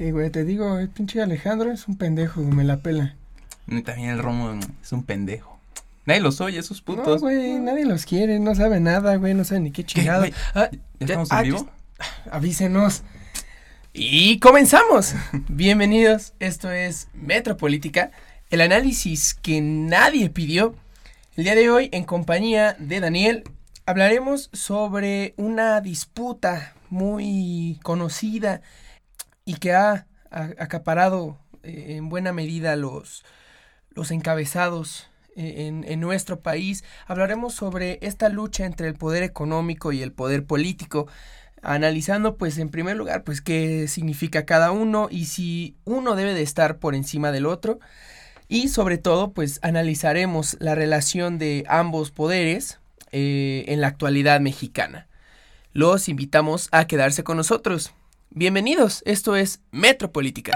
Sí, güey, te digo, el pinche Alejandro es un pendejo, me la pela. Y también el Romo es un pendejo. Nadie los oye, esos No, putos. güey, nadie los quiere, no sabe nada, güey, no sabe ni qué chingado. güey? Ah, ¿Ya estamos en ah, vivo? Avísenos. Y comenzamos. Bienvenidos, esto es Metropolítica, el análisis que nadie pidió. El día de hoy, en compañía de Daniel, hablaremos sobre una disputa muy conocida y que ha, acaparado eh, en buena medida los, los encabezados eh, en, en nuestro país. Hablaremos sobre esta lucha entre el poder económico y el poder político, analizando pues en primer lugar pues qué significa cada uno y si uno debe de estar por encima del otro. Y sobre todo pues analizaremos la relación de ambos poderes eh, en la actualidad mexicana. Los invitamos a quedarse con nosotros. Bienvenidos, esto es Metropolítica.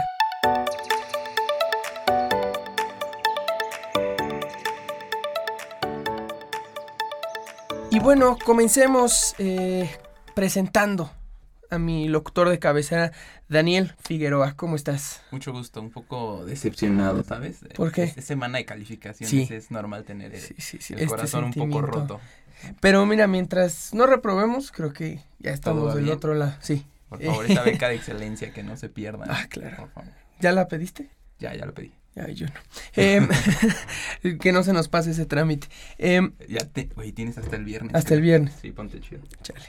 Y bueno, comencemos eh, presentando a mi locutor de cabecera, Daniel Figueroa. ¿Cómo estás? Mucho gusto, un poco decepcionado, ¿sabes? ¿Por qué? Es, es semana de calificaciones, Sí. es normal tener el, Sí, sí, sí, el este corazón un poco roto. Pero mira, mientras no reprobemos, creo que ya estamos del bien? otro lado. Sí. Por favor, esa beca de excelencia que no se pierda. Ah, claro. Por favor. ¿Ya la pediste? Ya, ya lo pedí. Ya, yo no. Em, que no se nos pase ese trámite. Em, Ya te, güey, tienes hasta el viernes. hasta el viernes. Sí, ponte chido. Chale.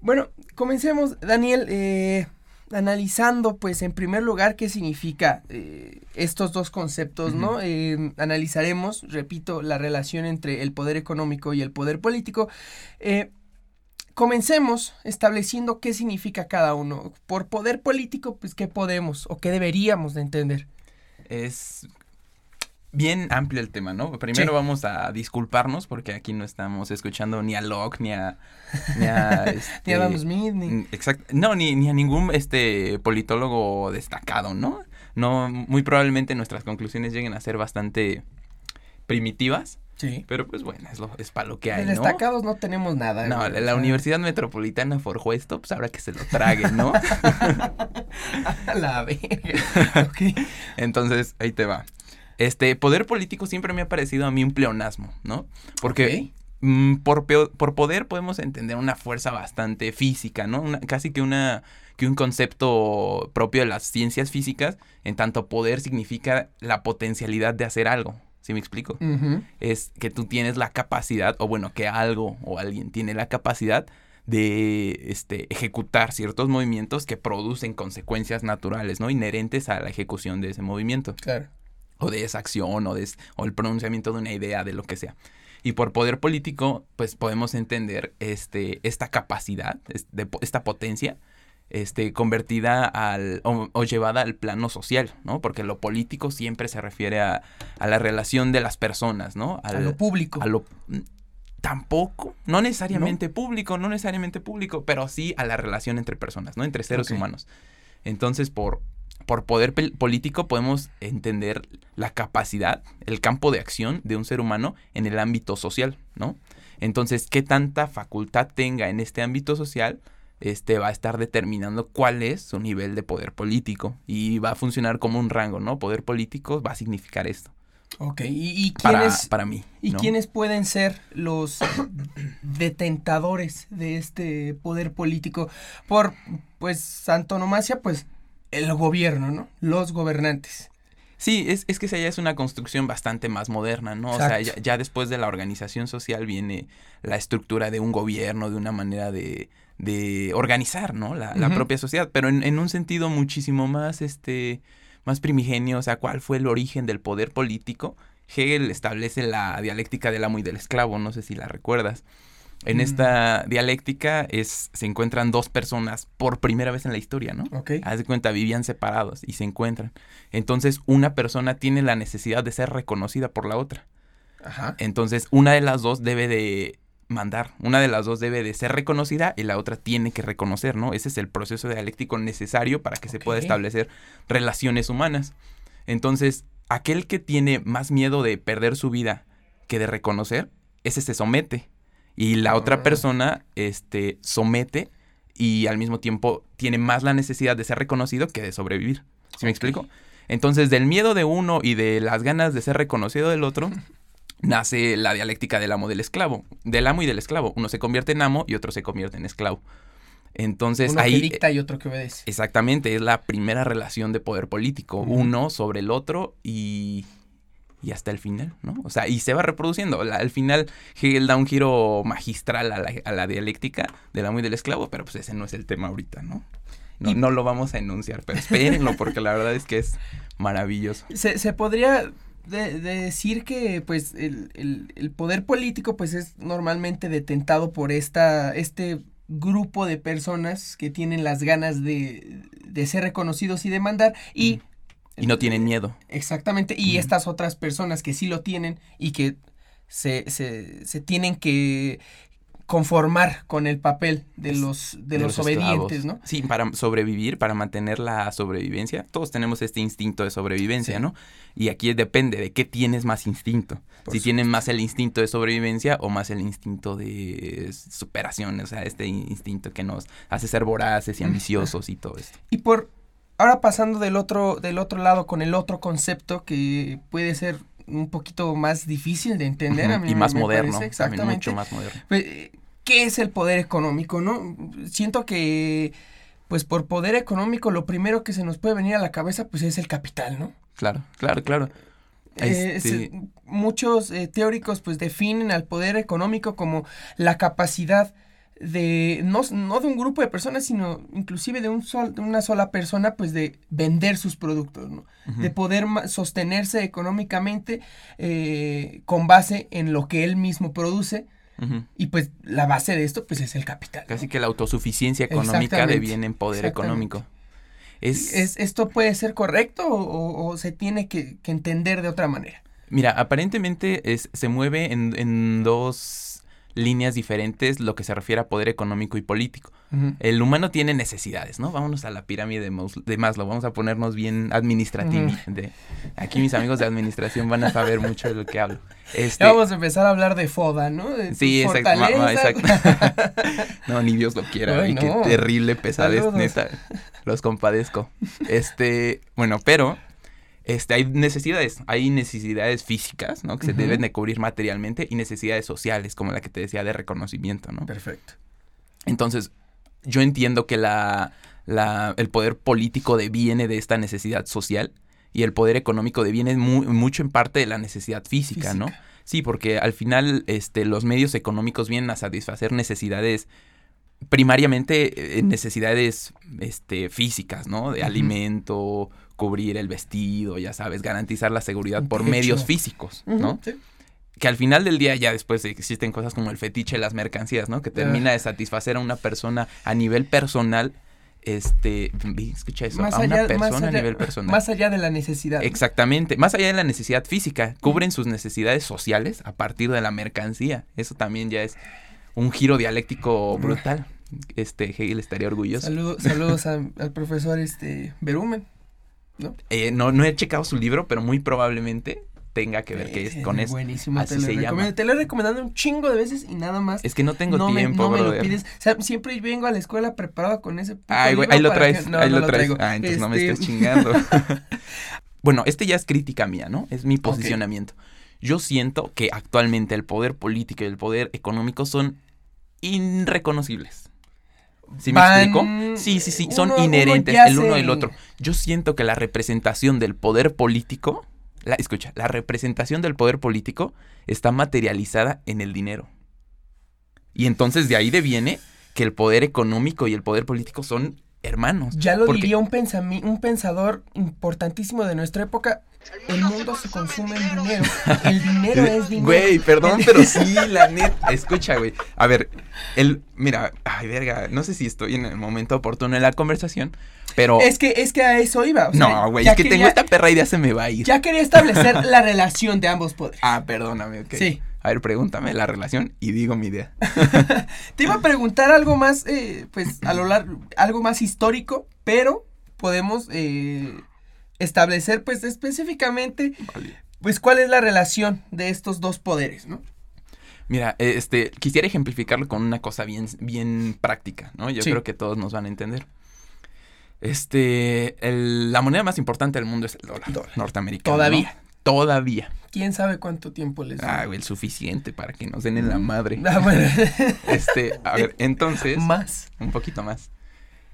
Bueno, comencemos, Daniel, eh, analizando, pues, en primer lugar, qué significa eh, estos dos conceptos, ¿no? Eh, analizaremos, repito, la relación entre el poder económico y el poder político. Comencemos estableciendo qué significa cada uno. Por poder político, pues, qué podemos o qué deberíamos de entender. Es bien amplio el tema, ¿no? Primero Sí. vamos a disculparnos porque aquí no estamos escuchando ni a Locke ni a... Ni a, Ni Adam este, Smith, ni... Exacto. No, ni, ni a ningún este politólogo destacado, ¿no? No, muy probablemente nuestras conclusiones lleguen a ser bastante primitivas, Sí. pero pues bueno, es, lo, es para lo que De hay, ¿no? destacados no tenemos nada. No, la, la Universidad Metropolitana forjó esto, pues habrá que se lo trague, ¿no? A la verga. ok. Entonces, ahí te va. Este, poder político siempre me ha parecido a mí un pleonasmo, ¿no? Porque mm, por, por poder podemos entender una fuerza bastante física, ¿no? Una- casi que una que un concepto propio de las ciencias físicas, en tanto poder significa la potencialidad de hacer algo. ¿Sí me explico? Es que tú tienes la capacidad, o bueno, que algo o alguien tiene la capacidad de este, ejecutar ciertos movimientos que producen consecuencias naturales, ¿no? Inherentes a la ejecución de ese movimiento Claro. o de esa acción o, de, o el pronunciamiento de una idea, de lo que sea. Y por poder político, pues podemos entender este, esta capacidad, esta potencia, este, convertida al, o, o llevada al plano social, ¿no? Porque lo político siempre se refiere a, a la relación de las personas, ¿no? A lo público. a lo- mm, tampoco, no necesariamente público, no necesariamente público, pero sí a la relación entre personas, ¿no? Entre seres humanos. Entonces, por, por poder político podemos entender la capacidad, el campo de acción de un ser humano en el ámbito social, ¿no? Entonces, qué tanta facultad tenga en este ámbito social, este va a estar determinando cuál es su nivel de poder político y va a funcionar como un rango, ¿no? Poder político va a significar esto Ok, ¿y, quiénes, para mí. y ¿no? quiénes pueden ser los detentadores de este poder político? Por, pues, antonomasia, pues, el gobierno, ¿no? Los gobernantes. Sí, es, es que esa ya es una construcción bastante más moderna, ¿no? O sea, ya después de la organización social viene la estructura de un gobierno, de una manera de, de organizar, ¿no? La, propia sociedad, pero en, en un sentido muchísimo más, este, más primigenio, o sea, ¿cuál fue el origen del poder político? Hegel establece la dialéctica del amo y del esclavo, no sé si la recuerdas. En Mm. esta dialéctica es, se encuentran dos personas por primera vez en la historia, ¿no? Ok. Haz de cuenta, vivían separados y se encuentran. Entonces, una persona tiene la necesidad de ser reconocida por la otra. Ajá. Entonces, una de las dos debe de mandar, una de las dos debe de ser reconocida y la otra tiene que reconocer, ¿no? Ese es el proceso dialéctico necesario para que se pueda establecer relaciones humanas. Entonces, aquel que tiene más miedo de perder su vida que de reconocer, ese se somete. Y la Ah. otra persona, este, somete y al mismo tiempo tiene más la necesidad de ser reconocido que de sobrevivir. ¿Sí me explico? Entonces, del miedo de uno y de las ganas de ser reconocido del otro, nace la dialéctica del amo del esclavo, del amo y del esclavo. Uno se convierte en amo y otro se convierte en esclavo. Entonces Uno ahí que dicta y otro que obedece. exactamente es la primera relación de poder político, uno sobre el otro y y hasta el final, ¿no? O sea, y se va reproduciendo. La- al final Hegel da un giro magistral a la, a la dialéctica del amo y del esclavo, pero pues ese no es el tema ahorita, ¿no? No, Y- no lo vamos a enunciar, pero espérenlo porque la verdad es que es maravilloso. Se, se podría de- de decir que pues el, el- el poder político pues es normalmente detentado por esta, este grupo de personas que tienen las ganas de, de ser reconocidos y de mandar y... Y no tienen miedo. Exactamente, y Ujú. estas otras personas que sí lo tienen y que se, se, se tienen que conformar con el papel de los, de, los, obedientes, ¿no? Sí, para sobrevivir, para mantener la sobrevivencia. Todos tenemos este instinto de sobrevivencia, Sí. ¿no? Y aquí depende de qué tienes más instinto. Por si tienes más el instinto de sobrevivencia o más el instinto de superación, o sea, este instinto que nos hace ser voraces y ambiciosos y todo esto. Y por ahora pasando del otro del otro lado con el otro concepto que puede ser un poquito más difícil de entender a mí y más me moderno, parece, exactamente. mucho más moderno. Pues, ¿Qué es el poder económico, no? Siento que pues por poder económico lo primero que se nos puede venir a la cabeza pues es el capital, ¿no? Claro, claro, claro. Eh, Este- muchos eh, teóricos pues definen al poder económico como la capacidad de no, no de un grupo de personas sino inclusive de un sol- de una sola persona pues de vender sus productos ¿no? De poder sostenerse económicamente eh, con base en lo que él mismo produce y pues la base de esto pues es el capital ¿no? Casi que la autosuficiencia económica deviene en poder económico. Es, ¿Es, ¿Esto puede ser correcto o, o- o se tiene que, que entender de otra manera? Mira, aparentemente es, se mueve en, en dos líneas diferentes lo que se refiere a poder económico y político. El humano tiene necesidades, ¿no? Vámonos a la pirámide de, Maus- de Maslow, vamos a ponernos bien administrativos. de- Aquí mis amigos de administración van a saber mucho de lo que hablo. Este, Ya vamos a empezar a hablar de FODA, ¿no? De Sí, exacto, ma- ma- fortalezas. no, ni Dios lo quiera, Ay, qué terrible pesadez, Saludos. neta. Los compadezco. Este, bueno, pero este hay necesidades, hay necesidades físicas, ¿no? Que se deben de cubrir materialmente y necesidades sociales, como la que te decía de reconocimiento, ¿no? Perfecto. Entonces, yo entiendo que la, la- el poder político deviene de esta necesidad social y el poder económico deviene mu- mucho en parte de la necesidad física, ¿no? Sí, porque al final este, los medios económicos vienen a satisfacer necesidades primariamente eh, necesidades este, físicas, ¿no? De alimento, cubrir el vestido, ya sabes, garantizar la seguridad por medios físicos, ¿no? Sí. que al final del día ya después existen cosas como el fetiche de las mercancías, ¿no? Que termina de satisfacer a una persona a nivel personal, este, escucha eso, Más a una persona allá- a nivel personal. más allá de la necesidad. Exactamente, más allá de la necesidad física, cubren sus necesidades sociales a partir de la mercancía. Eso también ya es un giro dialéctico brutal. Este, Hegel estaría orgulloso. Saludo- saludos a- al profesor este Berumen. Eh, no, no he checado su libro, pero muy probablemente tenga que ver que es con eso. Buenísimo, Así te lo se llama. Te lo he recomendado un chingo de veces y nada más. Es que no tengo no me, tiempo, no me lo pides. O sea, siempre vengo a la escuela preparado con ese Ay, güey, ahí lo traes, que- no, ahí no lo traes. Ah, entonces no me Este, estés chingando. bueno, este ya es crítica mía, ¿no? Es mi posicionamiento. Yo siento que actualmente el poder político y el poder económico son irreconocibles. ¿Sí me Van- explico? Sí, sí, sí, son uno- inherentes el uno se- del otro. Yo siento que la representación del poder político, la, escucha, la representación del poder político está materializada en el dinero. Y entonces de ahí deviene que el poder económico y el poder político son hermanos. Ya lo Porque- diría un, pensami- un pensador importantísimo de nuestra época. El mundo se consume en dinero. El dinero es dinero. Güey, perdón, pero sí, la neta. Escucha, güey. A ver, el. Mira, ay, verga. No sé si estoy en el momento oportuno en la conversación, pero. Es que, es que a eso iba. o sea, no, güey, ya es que tengo esta perra idea, se me va a ir. Ya quería establecer la relación de ambos poderes. Ah, perdóname, ok. Sí. A ver, pregúntame la relación y digo mi idea. Te iba a preguntar algo más, eh, pues, a lo largo, algo más histórico, pero podemos eh, establecer, pues, específicamente, Vale. pues, cuál es la relación de estos dos poderes, ¿no? Mira, este, quisiera ejemplificarlo con una cosa bien, bien práctica, ¿no? Yo Sí. creo que todos nos van a entender. Este, el- la moneda más importante del mundo es el dólar, Dólar. norteamericano. Todavía. Todavía. ¿Quién sabe cuánto tiempo les Ah, güey, el suficiente para que nos den en la madre. Ah, bueno. Este, a ver, entonces, Más. un poquito más.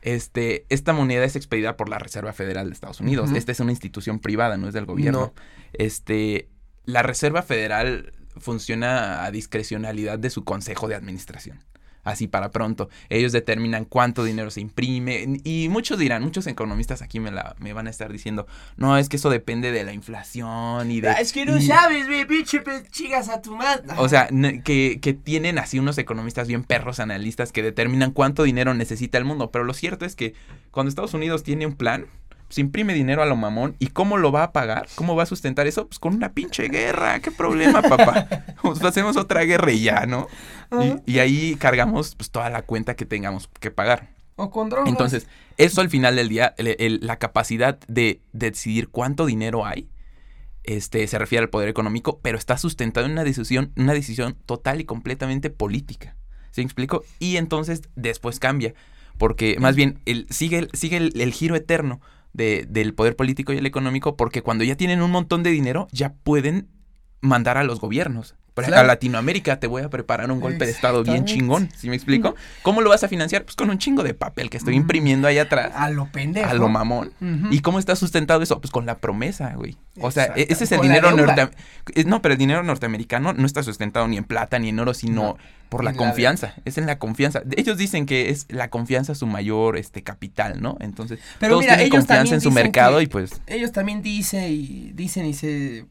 Este, esta moneda es expedida por la Reserva Federal de Estados Unidos. Esta es una institución privada, no es del gobierno. No. Este, la Reserva Federal funciona a discrecionalidad de su consejo de administración. Así para pronto. Ellos determinan cuánto dinero se imprime. Y muchos dirán, muchos economistas aquí me, la, me van a estar diciendo, no, es que eso depende de la inflación y de... Es que no y- sabes, güey, pinche chingas a tu madre. o sea, que, que tienen así unos economistas bien perros analistas que determinan cuánto dinero necesita el mundo. Pero lo cierto es que cuando Estados Unidos tiene un plan, se imprime dinero a lo mamón. ¿Y cómo lo va a pagar? ¿Cómo va a sustentar eso? Pues con una pinche guerra. ¿Qué problema, papá? Pues hacemos otra guerra y ya, ¿no? Y, y ahí cargamos pues toda la cuenta que tengamos que pagar. O con drogas. Entonces, eso al final del día, el- el- la capacidad de, decidir cuánto dinero hay, este, se refiere al poder económico, pero está sustentado en una decisión, una decisión total y completamente política. ¿Sí me explico? Y entonces después cambia, porque más bien el, sigue, sigue el, el giro eterno de- del poder político y el económico, porque cuando ya tienen un montón de dinero, ya pueden mandar a los gobiernos. Ejemplo, Claro. A Latinoamérica te voy a preparar un golpe de Estado bien chingón. ¿Sí me explico? ¿Cómo lo vas a financiar? Pues con un chingo de papel que estoy Mm. imprimiendo ahí atrás. A lo pendejo. A lo mamón. ¿Y cómo está sustentado eso? Pues con la promesa, güey. O sea, e- ese es el Con dinero deuda. norte... eh, No, pero el dinero norteamericano no está sustentado ni en plata ni en oro, sino No, por la en la confianza. Es en la confianza. Ellos dicen que es la confianza su mayor este capital, ¿no? Entonces, Pero todos mira, tienen ellos confianza en su mercado y pues... Ellos también dicen y dicen y se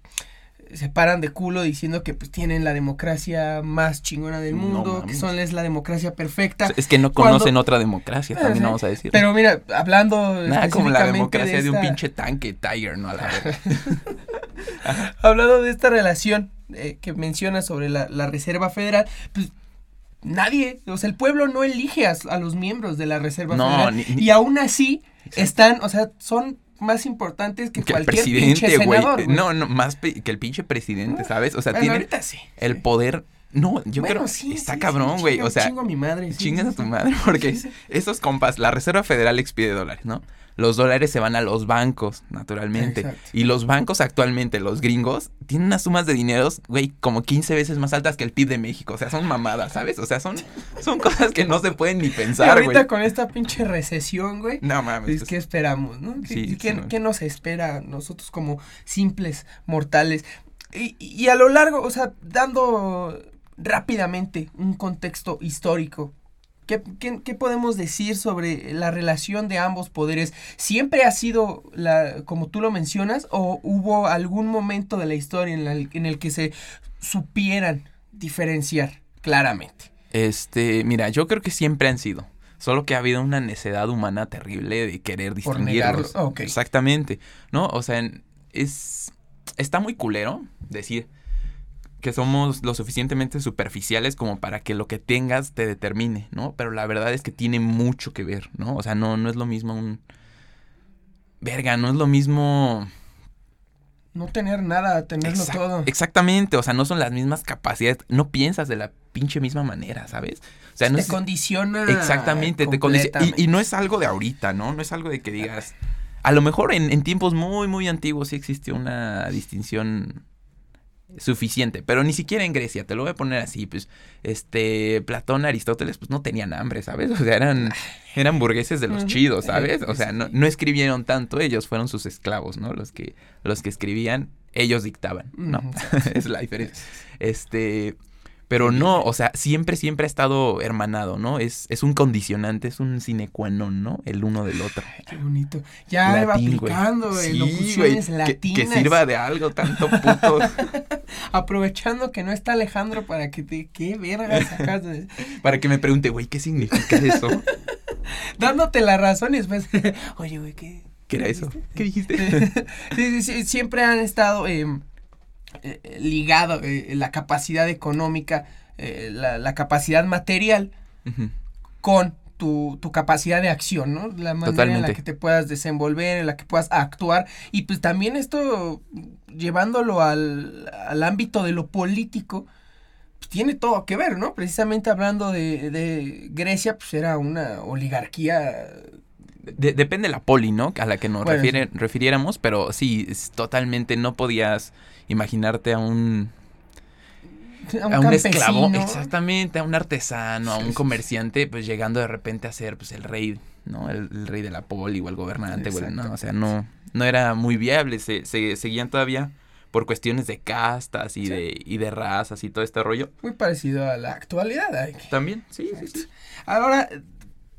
se paran de culo diciendo que pues tienen la democracia más chingona del No mundo, que son es la democracia perfecta. Es que no Cuando- conocen otra democracia, también Sí, vamos a decir. Pero mira, hablando Nada como la democracia de, un pinche tanque Tiger, ¿no? A la verga. Hablando de esta relación eh, que menciona sobre la, la Reserva Federal, pues nadie, o sea, el pueblo no elige a, a los miembros de la Reserva No, Federal. ni- ni- y aún así están, o sea, son más importantes que, que el cualquier pinche presidente, güey. No, no, más que el pinche presidente, ¿sabes? O sea, Bueno, tiene ahorita sí. el poder... No, yo Bueno, creo sí, está sí, cabrón, güey. o sea, chingo a mi madre. sí, Chingas a tu madre, porque esos compas, la Reserva Federal expide dólares, ¿no? Los dólares se van a los bancos, naturalmente. Exacto. Y los bancos actualmente, los gringos, tienen unas sumas de dineros, güey, como 15 veces más altas que el PIB de México. O sea, son mamadas, ¿sabes? O sea, son, son cosas que no se pueden ni Y pensar, ahorita güey. con esta pinche recesión, güey. No mames. Pues, pues, ¿Qué esperamos, no? ¿Qué, Sí, qué- sí, qué nos espera a nosotros como simples mortales? Y, y a lo largo, o sea, dando rápidamente un contexto histórico, ¿qué, qué, qué podemos decir sobre la relación de ambos poderes? ¿Siempre ha sido, la, como tú lo mencionas, o hubo algún momento de la historia en, la- en el que se supieran diferenciar claramente? Este, mira, yo creo que siempre han sido. Solo que ha habido una necedad humana terrible de querer Por distinguirlos. Exactamente. ¿No? O sea, es. Está muy culero decir que somos lo suficientemente superficiales como para que lo que tengas te determine, ¿no? Pero la verdad es que tiene mucho que ver, ¿no? O sea, no, no es lo mismo un. Verga, no es lo mismo. No tener nada, tenerlo Exact- todo. Exactamente, o sea, no son las mismas capacidades. No piensas de la pinche misma manera, ¿sabes? O sea, no te es- condiciona. Exactamente, te condiciona. y no es algo de ahorita, ¿no? No es algo de que digas. A lo mejor en, en tiempos muy, muy antiguos sí existió una distinción suficiente, pero ni siquiera en Grecia, te lo voy a poner así, pues, este, Platón, Aristóteles, pues no tenían hambre, ¿sabes? O sea, eran, eran burgueses de los chidos, ¿sabes? Eh, O sea, no, no escribieron tanto, ellos fueron sus esclavos, ¿no? Los que, los que escribían, ellos dictaban, ¿no? Es la diferencia. Este, pero no, o sea, siempre, siempre ha estado hermanado, ¿no? Es, es un condicionante, es un sine qua non, ¿no? El uno del otro. Qué bonito. Ya va Latín, aplicando güey, Sí, güey, que, latinas. que sirva de algo tanto puto. Aprovechando que no está Alejandro para que te. ¿Qué verga sacas? de- para que me pregunte, güey, ¿qué significa eso? Dándote la razón y después. Oye, güey, ¿qué? ¿Qué era eso? ¿Qué dijiste? sí, sí, sí, siempre han estado eh, eh, ligado eh, la capacidad económica, eh, la, la capacidad material con tu, tu capacidad de acción, ¿no? La manera en la Totalmente. que te puedas desenvolver, en la que puedas actuar. Y pues también esto, llevándolo al, al ámbito de lo político, tiene todo que ver, ¿no? Precisamente hablando de, de Grecia, pues era una oligarquía de, depende de la poli, ¿no? A la que nos Bueno, refiere- refiriéramos, pero sí, es totalmente no podías imaginarte a un, a un, a un campesino. esclavo, exactamente, a un artesano, a un comerciante, pues llegando de repente a ser pues el rey, ¿no? El, el rey de la poli o el gobernante, o el- no, o sea, no, no era muy viable, se, se seguían todavía por cuestiones de castas y Sí. de, y de razas y todo este rollo. Muy parecido a la actualidad. hay que- También, sí, sí, sí. Ahora,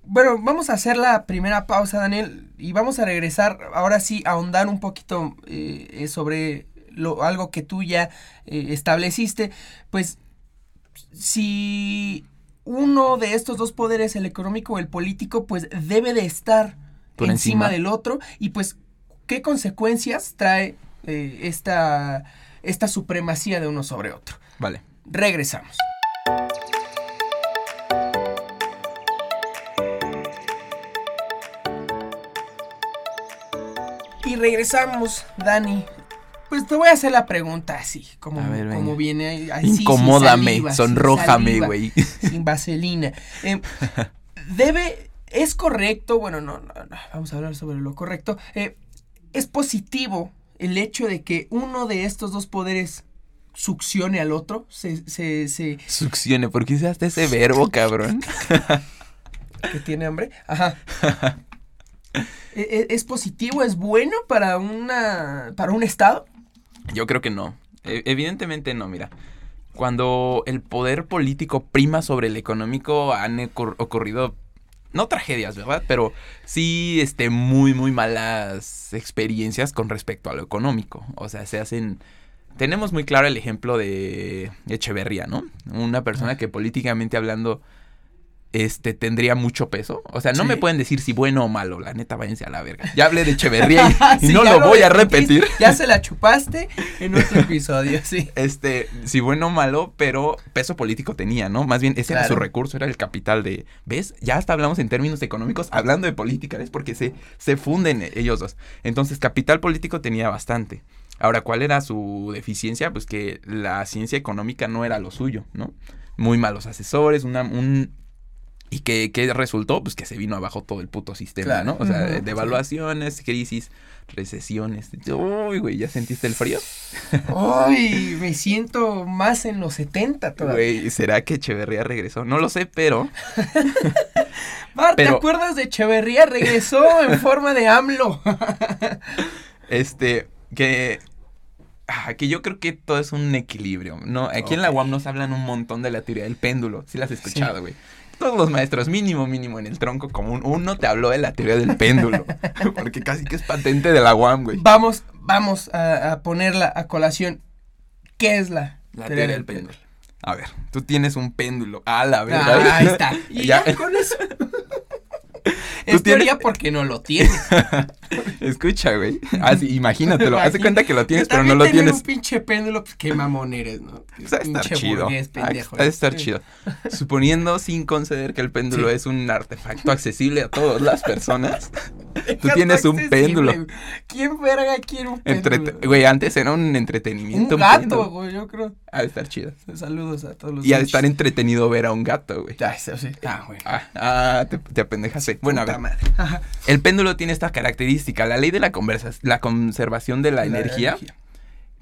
bueno, vamos a hacer la primera pausa, Daniel, y vamos a regresar, ahora sí, a ahondar un poquito eh, eh, sobre lo, algo que tú ya eh, estableciste. Pues, si uno de estos dos poderes, el económico o el político, pues debe de estar Por encima encima. del otro, y pues, ¿qué consecuencias trae eh, esta, esta supremacía de uno sobre otro? Vale. Regresamos. Y regresamos, Dani. Pues te voy a hacer la pregunta así, como, A ver, como viene. sin Incomódame, saliva, sonrójame, güey. Sin vaselina. Em, debe, es correcto, bueno, no, no, no, vamos a hablar sobre lo correcto. Eh, es positivo el hecho de que uno de estos dos poderes succione al otro, se, se, se, Succione, ¿por qué usaste ese verbo, cabrón? que tiene hambre. Ajá. E- e- ¿Es positivo? ¿Es bueno para una para un estado? Yo creo que no. E- evidentemente no, mira. Cuando el poder político prima sobre el económico han ocur- ocurrido, no tragedias, ¿verdad? Pero sí, este, muy, muy malas experiencias con respecto a lo económico. O sea, se hacen... Tenemos muy claro el ejemplo de Echeverría, ¿no? Una persona que políticamente hablando, este, tendría mucho peso. O sea, no Sí. me pueden decir si bueno o malo. La neta, váyanse a la verga. Ya hablé de Echeverría y, y Sí, no lo voy a repetir. Ya se la chupaste en otro episodio, sí. Este, si bueno o malo, pero peso político tenía, ¿no? Más bien, ese era su recurso, era el capital de. ¿Ves? Ya hasta hablamos en términos económicos, hablando de política, ¿ves? Porque se, se funden ellos dos. Entonces, capital político tenía bastante. Ahora, ¿cuál era su deficiencia? Pues que la ciencia económica no era lo suyo, ¿no? Muy malos asesores, una, un. ¿Y que, qué resultó? Pues que se vino abajo todo el puto sistema, Claro. ¿no? O sea, devaluaciones, crisis, recesiones. Uy, güey, ¿ya sentiste el frío? Ay, me siento más en los 70 todavía. Güey, ¿será que Echeverría regresó? No lo sé, pero Bart, ¿te pero- acuerdas de Echeverría? Regresó en forma de AMLO. este, que, ah, que yo creo que todo es un equilibrio, ¿no? Aquí en la. UAM nos hablan un montón de la teoría del péndulo, sí la has escuchado, güey. Todos los maestros, mínimo, mínimo, en el tronco común, uno te habló de la teoría del péndulo, porque casi que es patente de la UAM, güey. Vamos, vamos a, a ponerla a colación. ¿Qué es la, La teoría del péndulo. A ver, tú tienes un péndulo. A la Ah, verdad. ahí está. Y Ya. ya con eso. Es tienes- teoría porque no lo tiene. Escucha, güey. Así, imagínatelo. Haz de cuenta que lo tienes, pero no lo tener tienes. un pinche péndulo, pues qué mamón eres, ¿no? O sea, estar chido. pendejo. de estar chido. Suponiendo sin conceder que el péndulo Sí. es un artefacto accesible a todas las personas. Tú tienes un péndulo. ¿Quién verga quiere un péndulo? Güey, antes era un un entretenimiento. gato, péndulo. güey, yo creo. Ha de estar chido. Saludos a todos los Y ha de estar entretenido ver a un gato, güey. Ya, eso sí. Ah, güey. Ah, ah, te, te apendejaste. Bueno, a ver. madre. El péndulo tiene esta característica. La ley de la, conversa- la conservación de la, energía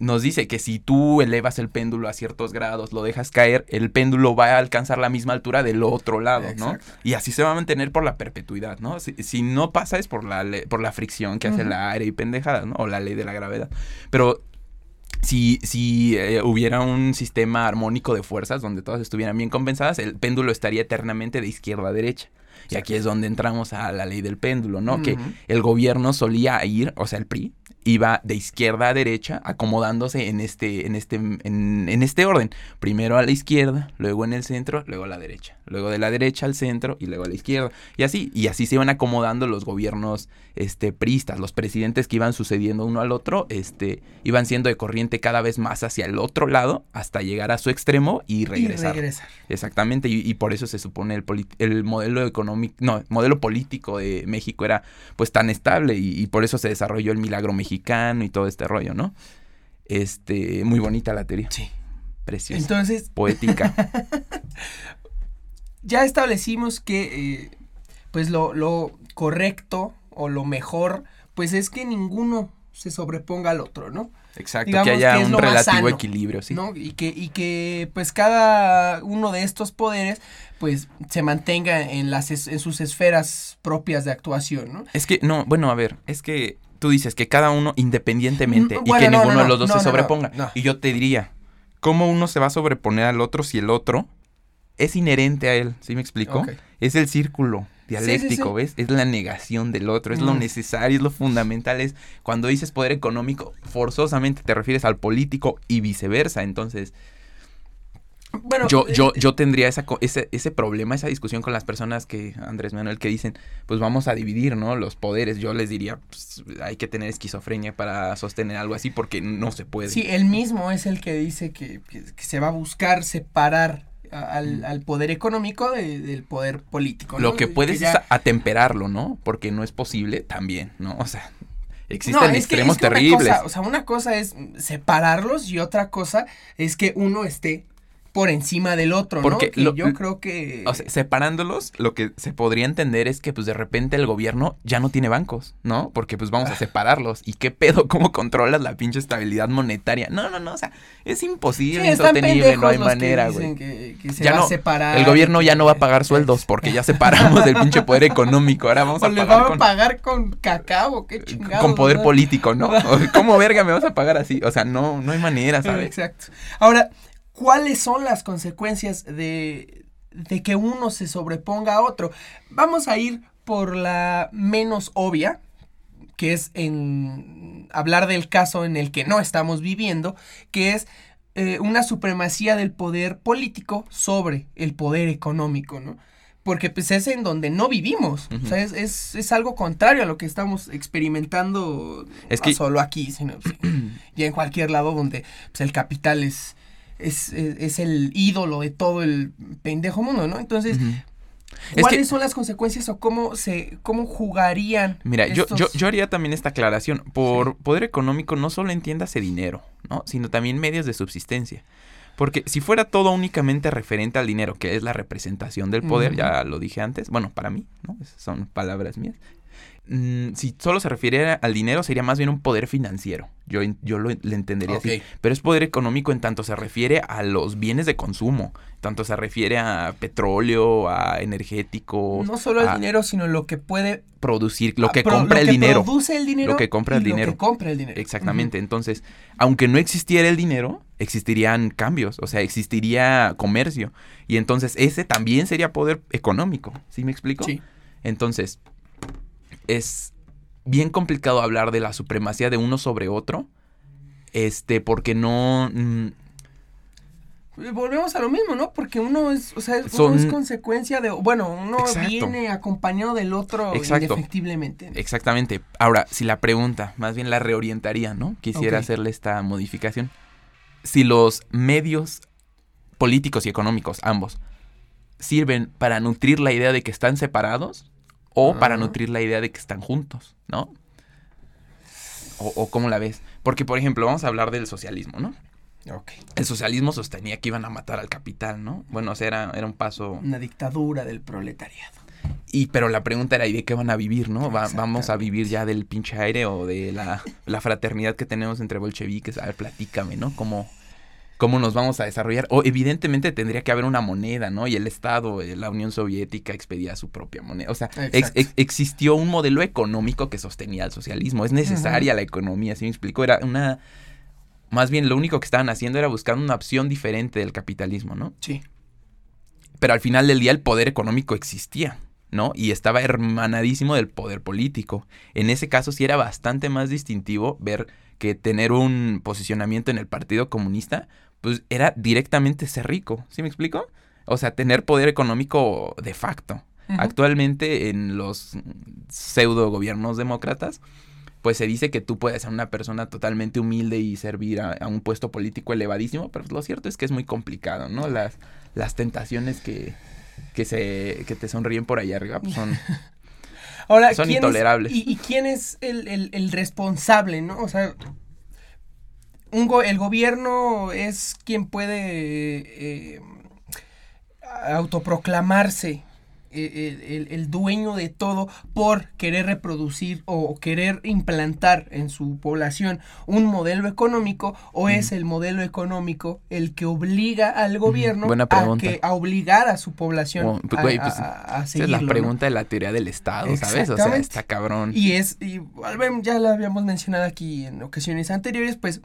nos dice que si tú elevas el péndulo a ciertos grados, lo dejas caer, el péndulo va a alcanzar la misma altura del otro lado, ¿no? Y así se va a mantener por la perpetuidad, ¿no? Si, si no pasa es por la, por la fricción que hace el aire y pendejadas, ¿no? O la ley de la gravedad. Pero si, si eh, hubiera un sistema armónico de fuerzas donde todas estuvieran bien compensadas, el péndulo estaría eternamente de izquierda a derecha. Y aquí es donde entramos a la ley del péndulo, ¿no? Que el gobierno solía ir, o sea, el PRI, iba de izquierda a derecha, acomodándose en este, en este, en, en este orden. Primero a la izquierda, luego en el centro, luego a la derecha. Luego de la derecha al centro y luego a la izquierda. Y así, y así se iban acomodando los gobiernos este, pristas. Los presidentes que iban sucediendo uno al otro, este, iban siendo de corriente cada vez más hacia el otro lado, hasta llegar a su extremo y regresar. Y regresar. Exactamente, y, y por eso se supone el, el modelo económico, no, el modelo político de México era pues tan estable y, y por eso se desarrolló el milagro mexicano y todo este rollo, ¿no? Este, muy bonita la teoría. Sí. Preciosa. Entonces, Poética. ya establecimos que eh, pues lo, lo correcto o lo mejor pues es que ninguno se sobreponga al otro, ¿no? Exacto, Digamos que haya que un relativo sano, equilibrio, sí. ¿no? Y que, y que pues cada uno de estos poderes pues se mantenga en las en sus esferas propias de actuación, ¿no? Es que, no, bueno, a ver, es que tú dices que cada uno independientemente Mm, y que no, ninguno no, de los dos se sobreponga. Y yo te diría, ¿cómo uno se va a sobreponer al otro si el otro es inherente a él? ¿Sí me explico? Es el círculo dialéctico, sí. ¿ves? Es la negación del otro, es lo Mm. necesario, es lo fundamental. Es cuando dices poder económico, forzosamente te refieres al político y viceversa. Entonces, Bueno, yo, eh, yo, yo tendría esa, ese, ese problema, esa discusión con las personas que, Andrés Manuel, que dicen, pues vamos a dividir, ¿no? Los poderes. Yo les diría, pues, hay que tener esquizofrenia para sostener algo así porque no se puede. Sí, él mismo es el que dice que, que- que se va a buscar separar al, al poder económico de- del poder político. ¿no? Lo que puedes ya- es atemperarlo, ¿no? Porque no es posible también, ¿no? O sea, existen No, es que- extremos es que una terribles. cosa- o sea, una cosa es separarlos y otra cosa es que uno esté por encima del otro, Porque ¿no? Que lo- yo creo que... O sea, separándolos, lo que se podría entender es que pues de repente el gobierno ya no tiene bancos, ¿no? Porque pues Ah. vamos a separarlos. ¿Y qué pedo? ¿Cómo controlas la pinche estabilidad monetaria? No, no, no, o sea, es Sí, imposible, están insostenible, no hay manera, güey. Que, que se Ya va no, a separar. El gobierno ya no va a pagar sueldos porque ya separamos el pinche poder económico. Ahora vamos O a pagar van a con, pagar con cacao, qué chingados. con poder ¿no? político, ¿no? ¿Cómo verga me vas a pagar así? O sea, no, no hay manera, ¿sabes? Exacto. Ahora, ¿cuáles son las consecuencias de, de que uno se sobreponga a otro? Vamos a ir por la menos obvia, que es en hablar del caso en el que no estamos viviendo, que es eh, una supremacía del poder político sobre el poder económico, ¿no? Porque pues es en donde no vivimos. O sea, es, es, es algo contrario a lo que estamos experimentando Es no que- solo aquí, sino pues, y en cualquier lado donde pues, el capital es, es, es, es el ídolo de todo el pendejo mundo, ¿no? Entonces, ¿cuáles que- son las consecuencias o cómo se cómo jugarían? Mira, yo, yo, yo haría también esta aclaración. Por poder económico no solo entiéndase dinero, ¿no? Sino también medios de subsistencia. Porque si fuera todo únicamente referente al dinero, que es la representación del poder, ya lo dije antes, bueno, para mí, ¿no? Esas son palabras mías. Mm, si solo se refiriera al dinero, sería más bien un poder financiero. Yo, yo lo le entendería así. Pero es poder económico en tanto se refiere a los bienes de consumo, tanto se refiere a petróleo, a energéticos, no solo el a dinero, sino lo que puede producir, lo ah, que pro- compra lo el que dinero. produce el dinero Lo que compra el dinero. Lo que compra el dinero. Exactamente. Entonces, aunque no existiera el dinero, existirían cambios, o sea, existiría comercio. Y entonces ese también sería poder económico. ¿Sí me explico? Sí. Entonces, es bien complicado hablar de la supremacía de uno sobre otro. Este, porque no. mm, Eh, Volvemos a lo mismo, ¿no? Porque uno es, o sea, uno Son- es consecuencia de, bueno, uno Exacto. viene acompañado del otro Exacto. indefectiblemente. Exactamente. Ahora, si la pregunta, más bien la reorientaría, ¿no? Quisiera hacerle esta modificación. Si los medios políticos y económicos, ambos, sirven para nutrir la idea de que están separados o para Ajá. nutrir la idea de que están juntos, ¿no? O, o cómo la ves. Porque, por ejemplo, vamos a hablar del socialismo, ¿no? Ok. El socialismo sostenía que iban a matar al capital, ¿no? Bueno, o sea, era, era un paso... Una dictadura del proletariado. Y pero la pregunta era, ¿y de qué van a vivir, no? Va- vamos a vivir ya del pinche aire o de la, la fraternidad que tenemos entre bolcheviques. A ver, platícame, ¿no? ¿Cómo, ¿Cómo nos vamos a desarrollar? O evidentemente tendría que haber una moneda, ¿no? Y el Estado, eh, la Unión Soviética expedía su propia moneda. O sea, ex- Exacto. ex- existió un modelo económico que sostenía el socialismo. Es necesaria la economía, ¿sí me explico? Era una... Más bien lo único que estaban haciendo era buscando una opción diferente del capitalismo, ¿no? Sí. pero al final del día el poder económico existía, ¿no? Y estaba hermanadísimo del poder político. En ese caso sí era bastante más distintivo ver que tener un posicionamiento en el Partido Comunista, pues era directamente ser rico, ¿sí me explico? O sea, tener poder económico de facto. Actualmente en los pseudo gobiernos demócratas, pues se dice que tú puedes ser una persona totalmente humilde y servir a, a un puesto político elevadísimo, pero lo cierto es que es muy complicado, ¿no? Las, las tentaciones que, que, se, que te sonríen por allá arriba pues son... Ahora, Son ¿quién es- intolerables. y, y quién es el, el- el responsable, no? O sea, un go- el gobierno es quien puede eh, autoproclamarse eh, el, el- el dueño de todo por querer reproducir o querer implantar en su población un modelo económico o es el modelo económico el que obliga al gobierno a, que, a obligar a su población Bueno, pues, a, güey, a- pues, a- a Esa es seguirlo, la ¿no? pregunta de la teoría del Estado, ¿sabes? O sea, está cabrón. Y es, y ya lo habíamos mencionado aquí en ocasiones anteriores, pues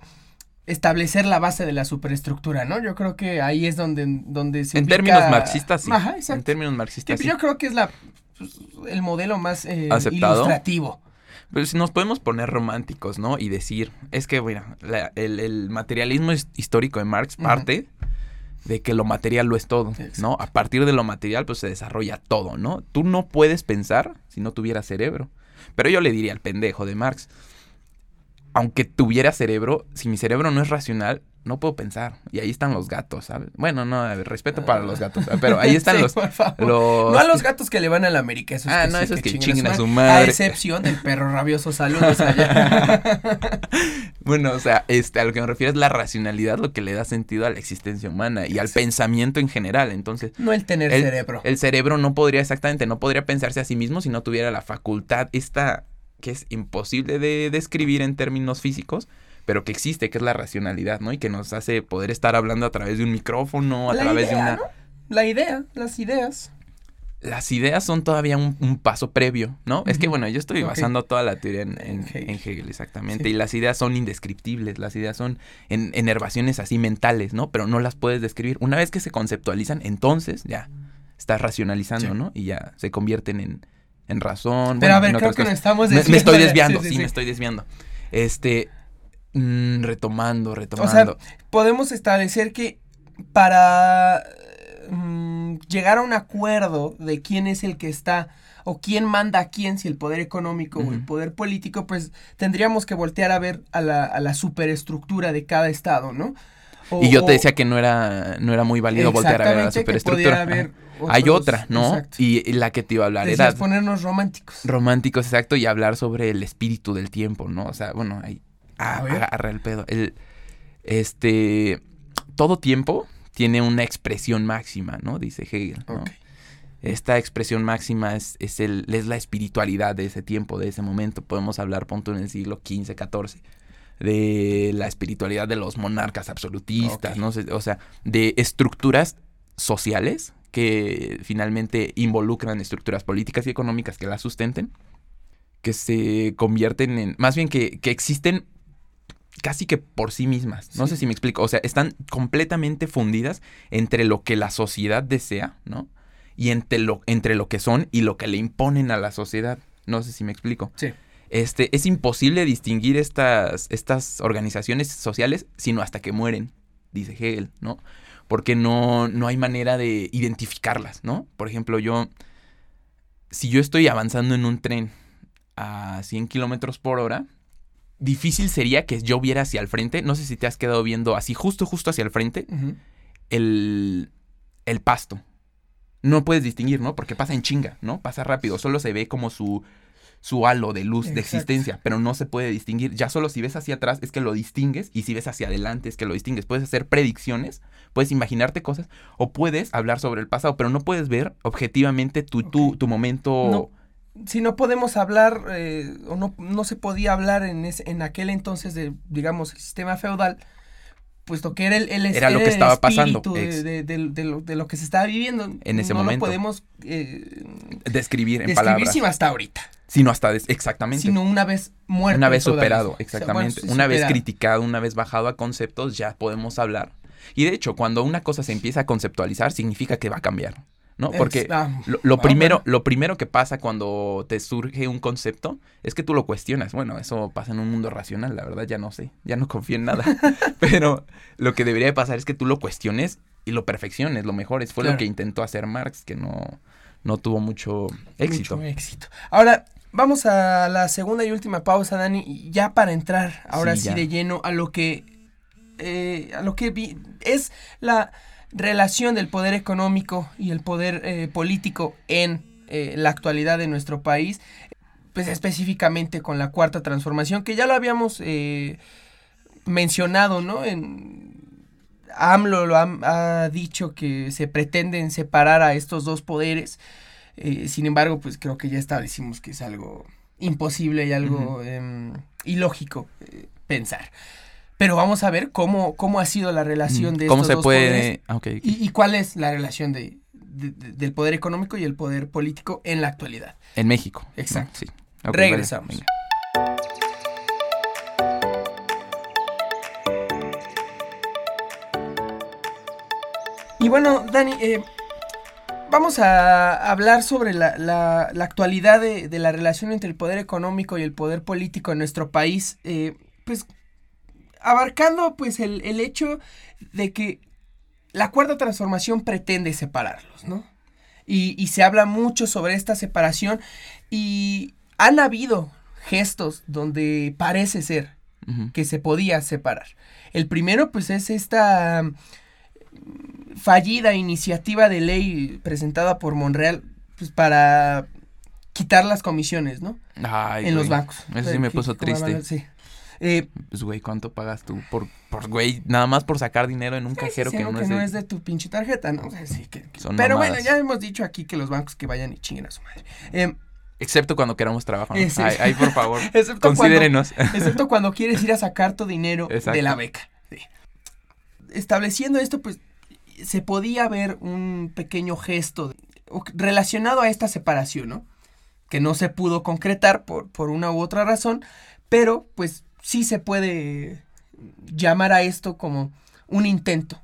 establecer la base de la superestructura, ¿no? Yo creo que ahí es donde, donde se en términos marxistas, sí. Ajá, En exacto. términos Sí, marxistas, sí. yo creo que es la pues, el modelo más eh, ¿Aceptado? ilustrativo. Pero si nos podemos poner románticos, ¿no? Y decir, es que, mira, la- el, el materialismo his- histórico de Marx parte de que lo material lo es todo, Exacto. ¿no? A partir de lo material, pues se desarrolla todo, ¿no? Tú no puedes pensar si no tuvieras cerebro. Pero yo le diría al pendejo de Marx, aunque tuviera cerebro, si mi cerebro no es racional, no puedo pensar. Y ahí están los gatos, ¿sabes? Bueno, no, a respeto para los gatos, pero ahí están Sí, los, por favor. los... No a los gatos que le van a la América, esos Ah, que no, esos que chinguen chinguen a su A madre. excepción del perro rabioso. Saludos allá. Bueno, o sea, este, a lo que me refiero es la racionalidad lo que le da sentido a la existencia humana y al pensamiento en general. Entonces, no el tener el, cerebro. el cerebro no podría exactamente, no podría pensarse a sí mismo si no tuviera la facultad esta que es imposible de describir en términos físicos, pero que existe, que es la racionalidad, ¿no? Y que nos hace poder estar hablando a través de un micrófono, a La través de una... ¿no? La idea, las ideas. Las ideas son todavía un, un paso previo, ¿no? Es que, bueno, yo estoy basando toda la teoría en, en- En Hegel. en Hegel, exactamente. Sí. Y las ideas son indescriptibles, las ideas son en, enervaciones así mentales, ¿no? Pero no las puedes describir. Una vez que se conceptualizan, entonces ya estás racionalizando, Sí. ¿no? Y ya se convierten en, en razón. Pero bueno, a ver, creo que nos estamos Me, me desviando. estoy de- desviando, sí, sí, sí, me estoy desviando. Este, mm, retomando, O retomando. sea, podemos establecer que para mm, llegar a un acuerdo de quién es el que está o quién manda a quién, si el poder económico o el poder político, pues tendríamos que voltear a ver a la, a la superestructura de cada estado, ¿no? O- y yo te decía que no era, no era muy válido voltear a ver a la que superestructura. pudiera haber Hay otra, ¿no? exacto. Y, la que te iba a hablar Decías era ponernos románticos. románticos, exacto, y hablar sobre el espíritu del tiempo, ¿no? O sea, bueno, ahí A ah, agarra el pedo. El, este, todo tiempo tiene una expresión máxima, ¿no? Dice Hegel, ¿no? Esta expresión máxima es, es, el, es la espiritualidad de ese tiempo, de ese momento. Podemos hablar, punto en el siglo XV, XIV, de la espiritualidad de los monarcas absolutistas. ¿no? O sea, de estructuras sociales que finalmente involucran estructuras políticas y económicas que las sustenten, que se convierten en, más bien que, que existen casi que por sí mismas. No Sí. sé si me explico. O sea, están completamente fundidas entre lo que la sociedad desea, ¿no? Y entre lo, entre lo que son y lo que le imponen a la sociedad. No sé si me explico. Sí. Este, es imposible distinguir estas, estas organizaciones sociales sino hasta que mueren, dice Hegel, ¿no? Porque no, no hay manera de identificarlas, ¿no? Por ejemplo, yo, si yo estoy avanzando en un tren a 100 kilómetros por hora, difícil sería que yo viera hacia el frente, no sé si te has quedado viendo así, justo, justo hacia el frente, el, el pasto. No puedes distinguir, ¿no? Porque pasa en chinga, ¿no? Pasa rápido. Solo se ve como su, su halo de luz, de existencia, pero no se puede distinguir. Ya solo si ves hacia atrás es que lo distingues y si ves hacia adelante es que lo distingues. Puedes hacer predicciones, puedes imaginarte cosas o puedes hablar sobre el pasado, pero no puedes ver objetivamente tu, tu, tu momento. No, si no podemos hablar, eh, o no, no se podía hablar en, ese, en aquel entonces de, digamos, el sistema feudal, puesto que era el, el Era lo que el estaba pasando, de, de- lo, de lo que se estaba viviendo. En ese no momento. lo podemos eh, Describir en describir palabras. sino hasta ahorita, Sino hasta des- exactamente. sino una vez muerto. Una vez superado, feudalismo. O sea, exactamente. bueno, sí, una vez criticado, una vez bajado a conceptos, ya podemos hablar. Y de hecho, cuando una cosa se empieza a conceptualizar, significa que va a cambiar, ¿no? Porque ah, lo, lo ah, primero, lo primero que pasa cuando te surge un concepto es que tú lo cuestionas. Bueno, eso pasa en un mundo racional, la verdad ya no sé, ya no confío en nada. Pero lo que debería de pasar es que tú lo cuestiones y lo perfecciones, lo mejores. Fue lo que intentó hacer Marx, que no, no tuvo mucho éxito. Mucho éxito. Ahora, vamos a la segunda y última pausa, Dani, ya para entrar ahora Sí, de lleno a lo que eh, a lo que vi- es la relación del poder económico y el poder eh, político en eh, la actualidad de nuestro país, pues específicamente con la cuarta transformación, que ya lo habíamos eh, mencionado, ¿no? En AMLO lo ha, dicho que se pretenden separar a estos dos poderes. Eh, sin embargo, pues creo que ya establecimos que es algo imposible y algo em, ilógico eh, pensar. Pero vamos a ver cómo, cómo ha sido la relación de ¿Cómo estos se puede... poderes y, cuál es la relación de, del poder económico y el poder político en la actualidad. En México. Exacto. Sí. Regresamos. Y bueno, Dani, eh, vamos a hablar sobre la, la, actualidad de, la relación entre el poder económico y el poder político en nuestro país. Eh, pues abarcando pues el, el, hecho de que la cuarta transformación pretende separarlos, ¿no? Y, y se habla mucho sobre esta separación y han habido gestos donde parece ser que se podía separar. El primero pues es esta fallida iniciativa de ley presentada por Monreal pues, para quitar las comisiones, ¿no? Ay, en los bancos. Eso sí me puso triste. sí. Eh, pues, güey, ¿cuánto pagas tú por, por, güey, nada más por sacar dinero en un cajero que, no, es de... tu pinche tarjeta, ¿no? sí, que, Pero bueno, ya hemos dicho aquí que los bancos que vayan y chinguen a su madre. Eh, Excepto cuando queramos trabajar. ¿no? Ahí, por favor, considérenos. excepto cuando quieres ir a sacar tu dinero de la beca. Estableciendo esto, pues se podía ver un pequeño gesto relacionado a esta separación, ¿no? Que no se pudo concretar por, por una u otra razón, pero pues sí se puede llamar a esto como un intento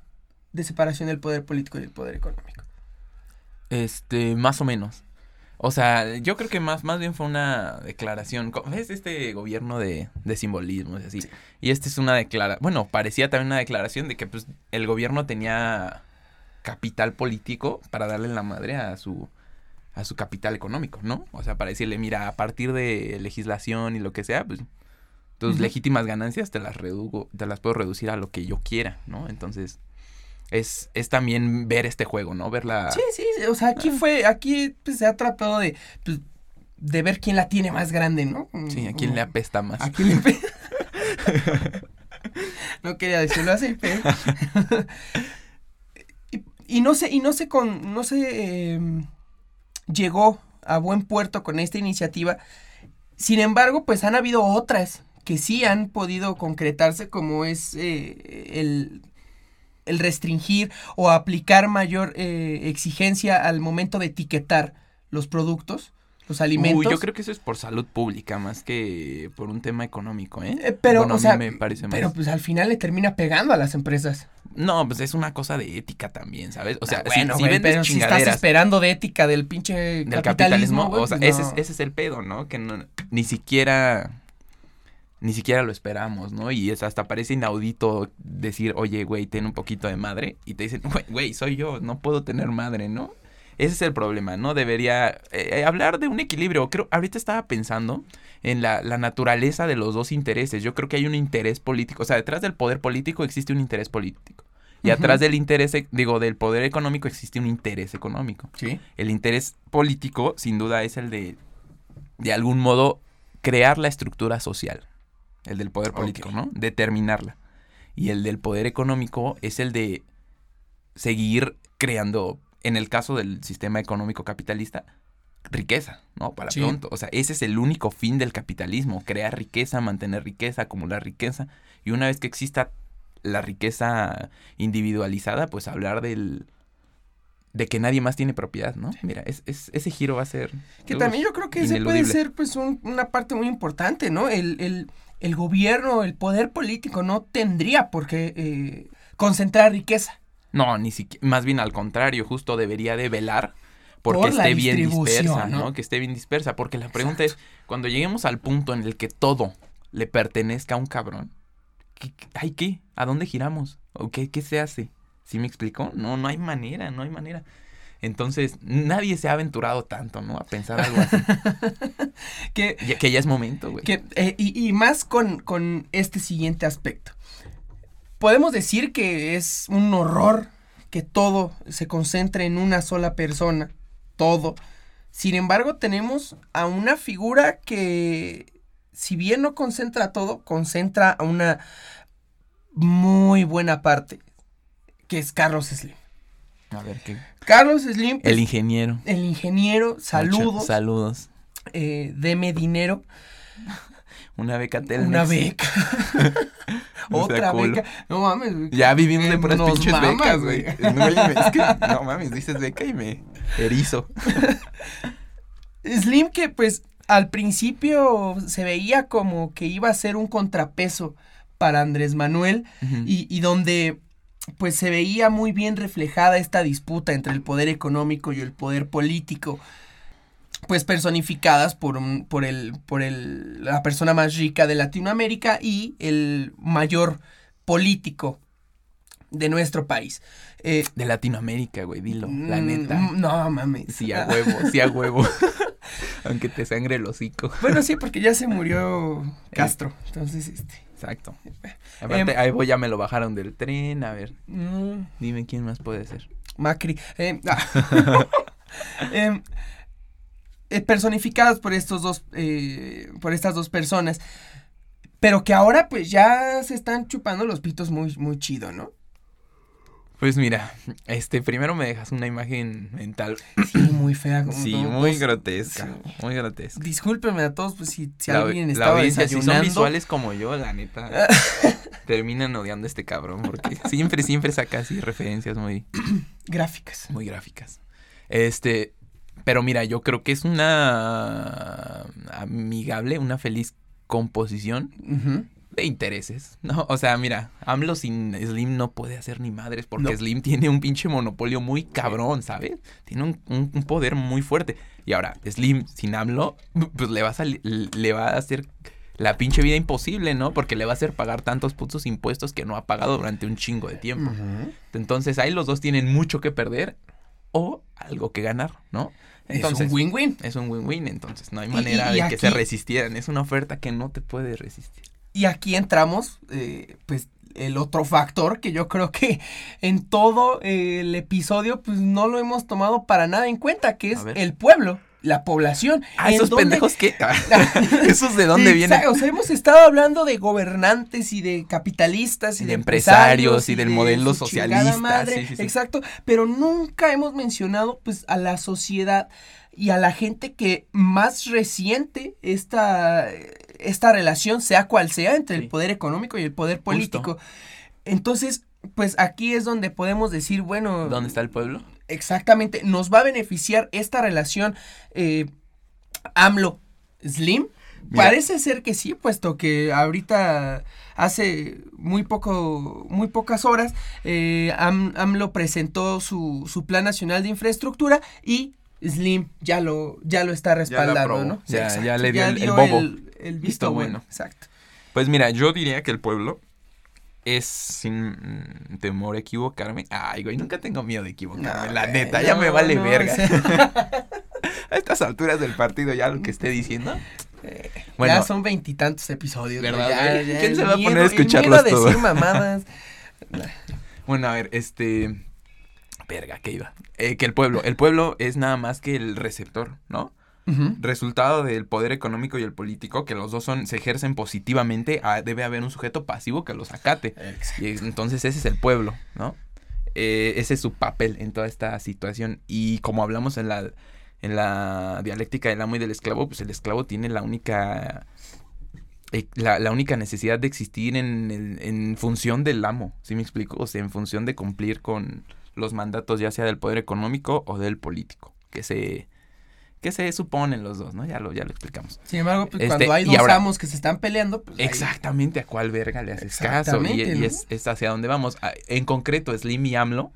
de separación del poder político y del poder económico. Este, más o menos. O sea, yo creo que más, más bien fue una declaración. Es este gobierno de, de simbolismo, es así. Y esta es una declaración. Bueno, parecía también una declaración de que pues, el gobierno tenía capital político para darle la madre a su a su capital económico, ¿no? O sea, para decirle, mira, a partir de legislación y lo que sea, pues tus legítimas ganancias te las redugo, te las puedo reducir a lo que yo quiera, ¿no? Entonces, es, es también ver este juego, ¿no? Ver la... Sí, sí, o sea, aquí fue, aquí pues, se ha tratado de, pues, de ver quién la tiene más grande, ¿no? Sí, a quién le apesta más. A quién le apesta. no quería decirlo así, pero... y, no sé, y no sé con, no sé, em, llegó a buen puerto con esta iniciativa. Sin embargo, pues han habido otras que sí han podido concretarse, como es eh, el el restringir o aplicar mayor eh, exigencia al momento de etiquetar los productos, los alimentos. Uy, yo creo que eso es por salud pública más que por un tema económico, ¿eh? eh pero, o sea, me parece pero pues al final le termina pegando a las empresas. No, pues es una cosa de ética también, ¿sabes? O sea, ah, bueno, si, pero si estás esperando de ética del pinche del capitalismo, o sea, pues ese, es, ese es el pedo, ¿no? Que no, ni siquiera ni siquiera lo esperamos, ¿no? Y es hasta parece inaudito decir, oye, güey, ten un poquito de madre. Y te dicen, güey, soy yo, no puedo tener madre, ¿no? Ese es el problema, ¿no? Debería eh, eh, hablar de un equilibrio. Creo, ahorita estaba pensando en la, la, naturaleza de los dos intereses. Yo creo que hay un interés político. O sea, detrás del poder político existe un interés político. Y atrás del interés, e, digo, del poder económico existe un interés económico. Sí. El interés político, sin duda, es el de, de algún modo, crear la estructura social el del poder político, ¿no? Determinarla. Y el del poder económico es el de seguir creando, en el caso del sistema económico capitalista, riqueza, ¿no? Para pronto. O sea, ese es el único fin del capitalismo, crear riqueza, mantener riqueza, acumular riqueza. Y una vez que exista la riqueza individualizada, pues hablar del de que nadie más tiene propiedad, ¿no? Mira, es, ese giro va a ser... Que también yo creo que ese puede ser pues una parte muy importante, ¿no? el, el gobierno, el poder político no tendría por qué eh, concentrar riqueza. No, ni siquiera, más bien al contrario, justo debería de velar porque esté bien dispersa, ¿no? Que esté bien dispersa, porque la pregunta es, cuando lleguemos al punto en el que todo le pertenezca a un cabrón, ¿qué, ¿hay qué? ¿A dónde giramos? ¿O qué, qué se hace? ¿Sí me explicó? No, no hay manera, no hay manera. Entonces, nadie se ha aventurado tanto, ¿no? A pensar algo así. que, ya, que ya es momento, güey. Eh, y, más con, con este siguiente aspecto. Podemos decir que es un horror que todo se concentre en una sola persona. Todo. Sin embargo, tenemos a una figura que, si bien no concentra todo, concentra a una muy buena parte, que es Carlos Slim. A ver, ¿qué? Carlos Slim, El ingeniero. el ingeniero, saludos, Mucho- saludos. eh, deme dinero, Una beca Telmex. una beca, otra culo. beca, no mames. Ya vivimos de puras Nos pinches mamas, becas, güey. No, es que, no mames, dices beca y me erizo. Slim que pues al principio se veía como que iba a ser un contrapeso para Andrés Manuel y, y donde pues se veía muy bien reflejada esta disputa entre el poder económico y el poder político pues personificadas por, un- por, el, por el, la persona más rica de Latinoamérica y el mayor político de nuestro país. Eh, De Latinoamérica, güey, dilo, la mm, neta. mm, No mames. Sí, a huevo, sí, a huevo. Aunque te sangre el hocico. Bueno, sí, porque ya se murió Castro. Entonces, este. Exacto. Aparte, Em, ahí voy, ya me lo bajaron del tren. A ver, mm, dime quién más puede ser. Macri. eh, ah. Em, eh, personificadas por estos dos. eh, por estas dos personas. Pero que ahora, pues ya se están chupando los pitos muy, muy chido, ¿no? Pues mira, este, primero me dejas una imagen mental. Sí, muy fea. Como Sí, todos. muy grotesca. sí. Muy grotesca. Discúlpenme a todos, pues si, si la, alguien la estaba audiencia, si son desayunando. visuales como yo, la neta, terminan odiando a este cabrón porque siempre, siempre saca así referencias muy, Gráficas. muy gráficas. Este, pero mira, yo creo que es una amigable, una feliz composición Ujú. De intereses, ¿no? O sea, mira, AMLO sin Slim no puede hacer ni madres porque No. Slim tiene un pinche monopolio muy cabrón, ¿sabes? Tiene un, un- un poder muy fuerte. Y ahora, Slim sin AMLO, pues le va a salir, le va a hacer la pinche vida imposible, ¿no? Porque le va a hacer pagar tantos putos impuestos que no ha pagado durante un chingo de tiempo. Entonces ahí los dos tienen mucho que perder o algo que ganar, ¿no? Entonces, es un win-win. es un win-win, entonces no hay manera y de que se resistieran. Es una oferta que no te puede resistir. Y aquí entramos, eh, pues, el otro factor que yo creo que en todo eh, el episodio, pues, no lo hemos tomado para nada en cuenta, que es el pueblo, la población. Ah, esos donde- pendejos que. ¿Esos de dónde vienen? O sea, hemos estado hablando de gobernantes y de capitalistas y Y de de empresarios empresarios y del de modelo socialista, madre, sí, sí, sí. Exacto, pero nunca hemos mencionado pues a la sociedad y a la gente que más resiente esta, esta relación, sea cual sea, entre el poder económico y el poder político. Entonces, pues aquí es donde podemos decir, bueno, ¿Dónde está el pueblo? exactamente, nos va a beneficiar esta relación eh, AMLO-Slim. Mira. Parece ser que sí, puesto que ahorita hace muy poco, muy pocas horas, eh, Am- AMLO presentó su, su plan nacional de infraestructura y Slim ya lo, ya lo está respaldando. ¿no? Ya- le dio el- el bobo. el, el visto, Visto bueno. bueno. Exacto. Pues mira, yo diría que el pueblo es sin temor a equivocarme. Ay, güey, nunca tengo miedo de equivocarme. No, la güey, neta, ya me vale no, verga. o sea, a estas alturas del partido, ya lo que esté diciendo. eh, Bueno. ya son veintitantos episodios. ¿Verdad? Ya- ya ¿Quién se va a poner a escucharlos miedo a decir mamadas. Bueno, a ver, este. Verga, ¿qué iba? Eh, que el pueblo. El pueblo es nada más que el receptor, ¿no? Resultado del poder económico y el político, que los dos son, se ejercen positivamente, ah, debe haber un sujeto pasivo que los acate. Y entonces ese es el pueblo, ¿no? Eh, ese es su papel en toda esta situación. Y como hablamos en la, en la dialéctica del amo y del esclavo, pues el esclavo tiene la única. eh, La, la única necesidad de existir en, el- en función del amo, ¿sí me explico? O sea, en función de cumplir con los mandatos ya sea del poder económico o del político, que se, que se suponen los dos, ¿no? Ya lo, ya lo explicamos. Sin embargo, pues, Este, cuando hay dos ahora- amos que se están peleando, pues ahí- Exactamente a cuál verga le haces caso. Y, Exactamente, y es, es hacia dónde vamos. Ah, En concreto, Slim y AMLO.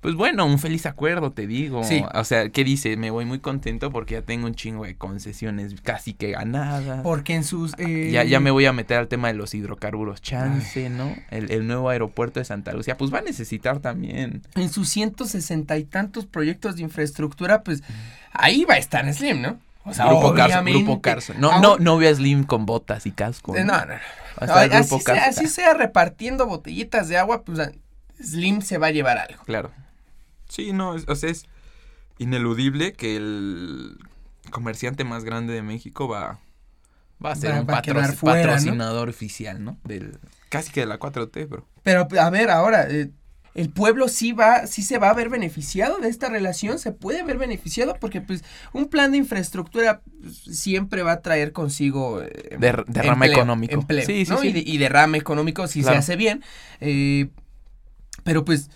Pues bueno, un feliz acuerdo, te digo. Sí. O sea, ¿qué dice? Me voy muy contento porque ya tengo un chingo de concesiones casi que ganadas. porque en sus... eh, Ya, ya me voy a meter al tema de los hidrocarburos chance, ¿no? El, el nuevo aeropuerto de Santa Lucía, pues va a necesitar también. En sus 160 y tantos proyectos de infraestructura, pues ahí va a estar Slim, ¿no? O sea, Grupo Carso. Grupo Carso. No, no, no veo a Slim con botas y casco. Eh, ¿no? No, así, sea, así sea repartiendo botellitas de agua, pues Slim se va a llevar algo. Claro. Sí, no, es- o sea, es ineludible que el comerciante más grande de México va, va a ser Va- un va a patro- quedar fuera, ¿no? patrocinador oficial, ¿no? Del, casi que de la 4T, bro. Pero, a ver, ahora, eh, el pueblo sí va, sí se va a ver beneficiado de esta relación, se puede ver beneficiado porque pues un plan de infraestructura siempre va a traer consigo eh, derrama económico. Empleo, sí, sí, sí. Y, derrame económico si se hace bien. Eh, pero pues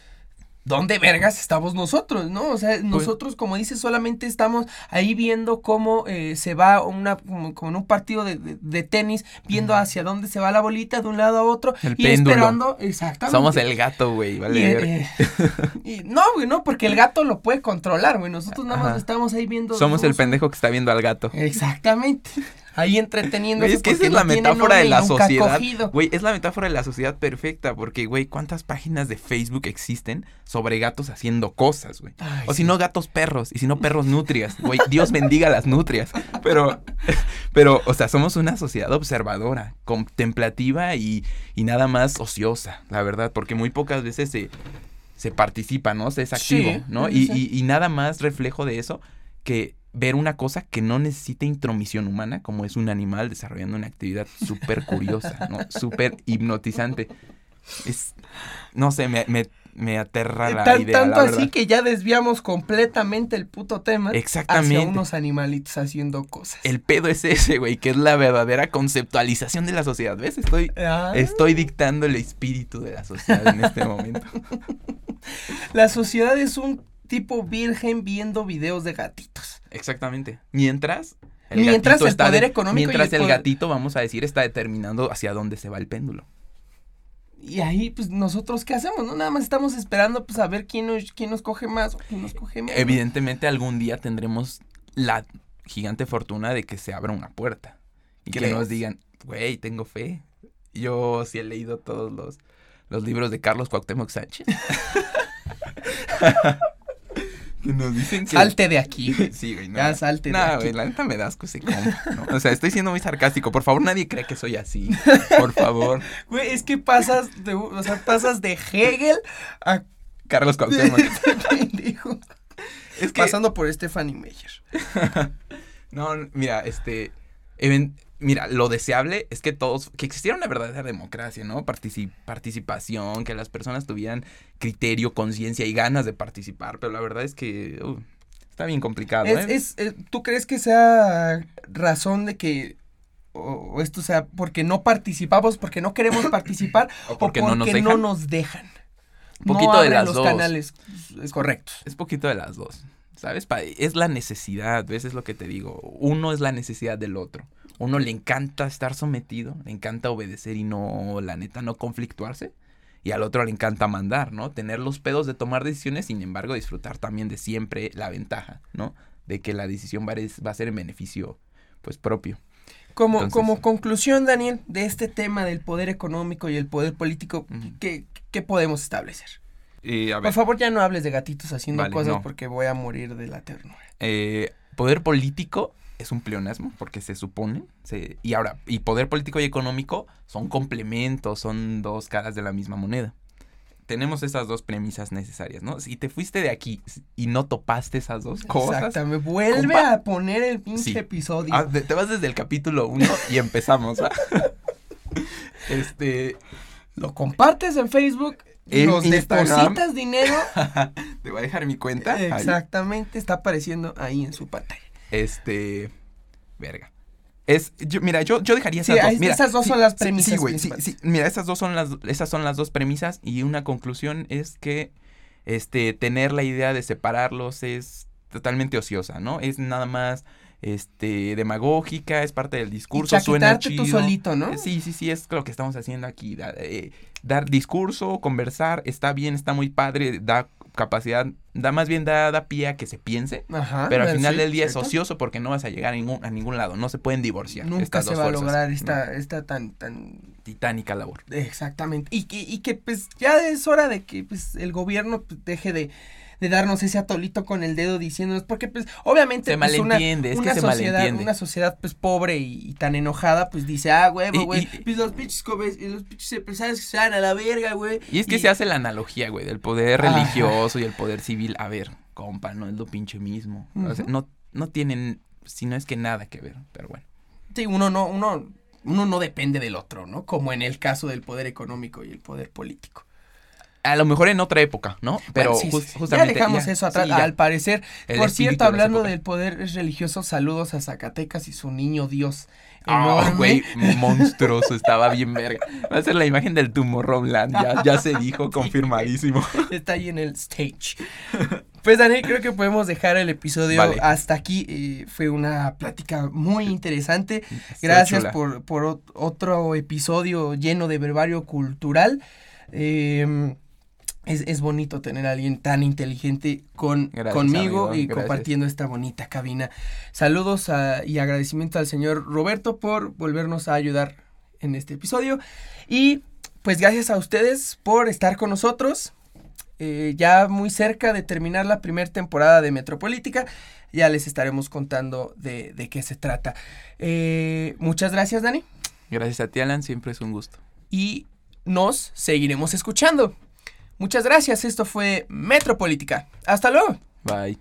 ¿dónde vergas estamos nosotros, no? O sea, pues nosotros, como dices, solamente estamos ahí viendo cómo eh, se va una, como, en un partido de, tenis, viendo hacia dónde se va la bolita de un lado a otro y esperando, exactamente. Somos el gato, güey, vale. Eh, y, no, güey, no, porque el gato lo puede controlar, güey. Nosotros nada más estamos ahí viendo. Somos el pendejo que está viendo al gato. Exactamente ahí entreteniéndose. es que esa es la metáfora de la sociedad. Güey, es la metáfora de la sociedad perfecta, porque, güey, ¿cuántas páginas de Facebook existen sobre gatos haciendo cosas, güey? O si no, gatos perros, y si no, perros nutrias, güey, Dios bendiga las nutrias. Pero, pero, o sea, somos una sociedad observadora, contemplativa y, y nada más ociosa, la verdad, porque muy pocas veces se, se participa, ¿no? Se es activo, ¿no? Y, y, y nada más reflejo de eso que ver una cosa que no necesita intromisión humana, como es un animal desarrollando una actividad súper curiosa, ¿no? Súper hipnotizante. Es, no sé, me, me, me aterra la idea. Tanto así que ya desviamos completamente el puto tema. Exactamente. Hacia unos animalitos haciendo cosas. El pedo es ese, güey, que es la verdadera conceptualización de la sociedad. ¿Ves? Estoy, ah. estoy dictando el espíritu de la sociedad en este momento. la sociedad es un tipo virgen viendo videos de gatitos. Exactamente. Mientras el mientras el poder económico mientras el, gatito vamos a decir está determinando hacia dónde se va el péndulo. Y ahí, pues, nosotros, ¿qué hacemos? No, nada más estamos esperando, pues, a ver quién nos, quién nos coge más o quién nos coge menos. Evidentemente, algún día tendremos la gigante fortuna de que se abra una puerta. Y que nos digan, güey, tengo fe. Yo sí he leído todos los, los libros de Carlos Cuauhtémoc Sánchez. nos dicen que... Salte de aquí. Sí, güey. No, ya salte de aquí. güey, la neta me das ese combo, ¿no? O sea, estoy siendo muy sarcástico. Por favor, nadie cree que soy así. Por favor. Güey, es que pasas de, o sea, pasas de Hegel a... Carlos Cuauhtémoc. es que... Pasando por Stephanie Meyer. no, mira, este mira, lo deseable es que todos, que existiera una verdadera democracia, ¿no? participación, que las personas tuvieran criterio, conciencia y ganas de participar, pero la verdad es que uh, está bien complicado. Es, ¿eh? es, eh, ¿Tú crees que sea razón de que o, esto sea porque no participamos, porque no queremos participar o porque, no, nos dejan? no nos dejan? Poquito de las los dos. canales correctos. Es poquito de las dos. ¿Sabes? Es la necesidad, ¿ves? Es lo que te digo. Uno es la necesidad del otro uno le encanta estar sometido, le encanta obedecer y no, la neta, no conflictuarse. Y al otro le encanta mandar, ¿no? Tener los pedos de tomar decisiones, sin embargo, disfrutar también de siempre la ventaja, ¿no? De que la decisión va a ser en beneficio, pues, propio. Como, como conclusión, Daniel, de este tema del poder económico y el poder político, ¿qué, podemos establecer? Eh, Por favor, ya no hables de gatitos haciendo cosas porque voy a morir de la ternura. Eh, poder político es un pleonasmo porque se supone se, y ahora y poder político y económico son complementos son dos caras de la misma moneda. Tenemos esas dos premisas necesarias no si te fuiste de aquí y no topaste esas dos cosas me vuelve a poner el pinche episodio. Ah, te vas desde el capítulo 1 y empezamos este lo compartes en Facebook en nos depositas dinero. Te voy a dejar mi cuenta. Exactamente está apareciendo ahí en su pantalla este. Verga. Es, yo, mira, yo, yo dejaría esas dos. Mira, esas dos son las premisas. Sí, güey, sí, sí, Mira, esas dos son las, esas son las dos premisas. Y una conclusión es que este, tener la idea de separarlos es totalmente ociosa, ¿no? Es nada más este demagógica, es parte del discurso, suena chido. tú solito, ¿no? Sí, sí, sí, es lo que estamos haciendo aquí. Eh, dar discurso, conversar, está bien, está muy padre, da capacidad, da más bien da, da pie a que se piense, Ajá, pero al final del día es ocioso porque no vas a llegar a ningún, a ningún lado, no se pueden divorciar. Nunca se va a lograr esta, esta tan, tan titánica labor. Exactamente. Y que, y que pues ya es hora de que pues el gobierno pues, deje de de darnos ese atolito con el dedo diciéndonos, porque pues obviamente se pues, es que se sociedad, una sociedad pues pobre y, tan enojada, pues dice, ah, huevo, güey, pues los pinches los pinches empresarios que se dan a la verga, güey. Y es que se hace la analogía, güey, del poder religioso y el poder civil, a ver, compa, no es lo pinche mismo. o sea, no, no tienen, si no es que nada que ver, pero bueno. Sí, uno no, uno uno no depende del otro, ¿no? Como en el caso del poder económico y el poder político. A lo mejor en otra época, ¿no? Pero Bueno, sí, jus- sí, sí. justamente. ya dejamos ya- eso atrás, sí, al parecer. El Por cierto, hablando del poder religioso, saludos a Zacatecas y su niño Dios. Ah, güey, monstruoso, estaba bien verga. Va a ser la imagen del Tomorrowland, ya, ya se dijo, confirmadísimo. Está ahí en el stage. Pues Daniel, creo que podemos dejar el episodio Vale. hasta aquí. Eh, fue una plática muy interesante. Gracias por, por ot- otro episodio lleno de verbario cultural. Eh, es, es bonito tener a alguien tan inteligente con, Gracias, conmigo amigo, y gracias. compartiendo esta bonita cabina. Saludos a- y agradecimiento al señor Roberto por volvernos a ayudar en este episodio. Y pues gracias a ustedes por estar con nosotros. Eh, ya muy cerca de terminar la primera temporada de Metropolítica. Ya les estaremos contando de, de qué se trata. Eh, muchas gracias, Dani. Gracias a ti, Alan, siempre es un gusto. Y nos seguiremos escuchando. Muchas gracias. Esto fue Metropolítica. Hasta luego. Bye.